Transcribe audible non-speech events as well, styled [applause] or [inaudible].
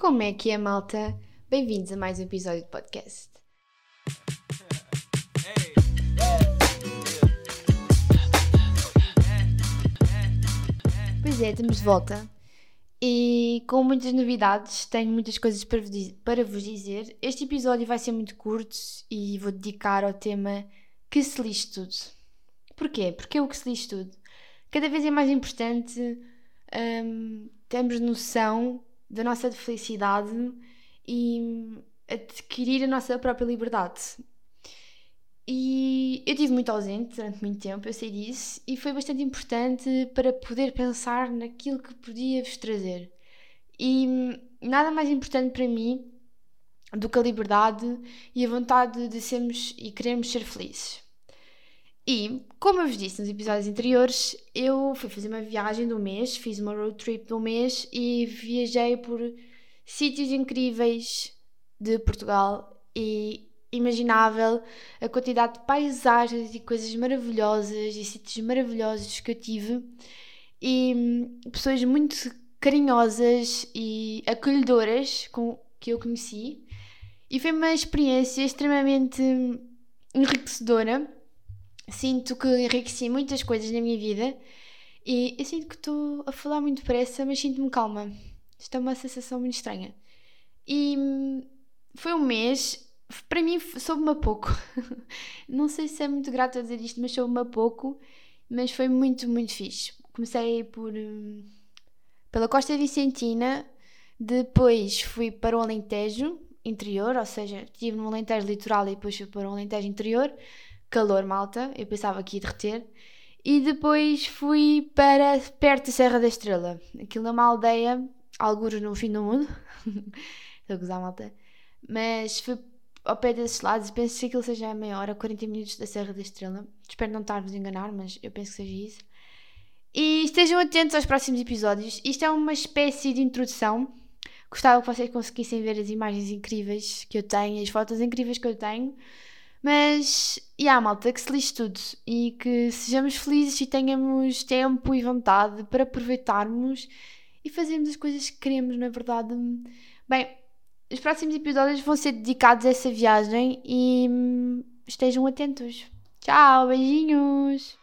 Como é que é, malta? Bem-vindos a mais um episódio de podcast. Pois é, estamos de volta. E com muitas novidades, tenho muitas coisas para vos dizer. Este episódio vai ser muito curto e vou dedicar ao tema que se lixe tudo. Porquê? Porque é o que se lixe tudo. Cada vez é mais importante hum, termos noção da nossa felicidade e adquirir a nossa própria liberdade. E eu estive muito ausente durante muito tempo, eu sei disso, e foi bastante importante para poder pensar naquilo que podia vos trazer. E nada mais importante para mim do que a liberdade e a vontade de sermos e querermos ser felizes. E, como eu vos disse nos episódios anteriores, eu fui fazer uma viagem do mês, fiz uma road trip do mês e viajei por sítios incríveis de Portugal e imaginável a quantidade de paisagens e coisas maravilhosas e sítios maravilhosos que eu tive e hum, pessoas muito carinhosas e acolhedoras com, que eu conheci. E foi uma experiência extremamente enriquecedora sinto que enriqueci muitas coisas na minha vida e eu sinto que estou a falar muito depressa, mas sinto-me calma. Isto é uma sensação muito estranha. E hum, foi um mês, para mim soube-me a pouco. [laughs] Não sei se é muito grato a dizer isto, mas soube-me a pouco. Mas foi muito, muito fixe. Comecei por hum, pela Costa Vicentina, depois fui para o Alentejo interior, ou seja, estive no Alentejo litoral e depois fui para o Alentejo interior calor, malta. Eu pensava que ia derreter. E depois fui para perto da Serra da Estrela. Aquilo é uma aldeia, alguns no fim do mundo. [laughs] Estou a gozar, malta. Mas fui ao pé desses lados e penso que aquilo seja a meia hora, 40 minutos da Serra da Estrela. Espero não estar-vos a enganar, mas eu penso que seja isso. E estejam atentos aos próximos episódios. Isto é uma espécie de introdução. Gostava que vocês conseguissem ver as imagens incríveis que eu tenho, as fotos incríveis que eu tenho. Mas, e yeah, malta, que se lixe tudo e que sejamos felizes e tenhamos tempo e vontade para aproveitarmos e fazermos as coisas que queremos, na verdade. Bem, os próximos episódios vão ser dedicados a essa viagem e hum, estejam atentos. Tchau, beijinhos!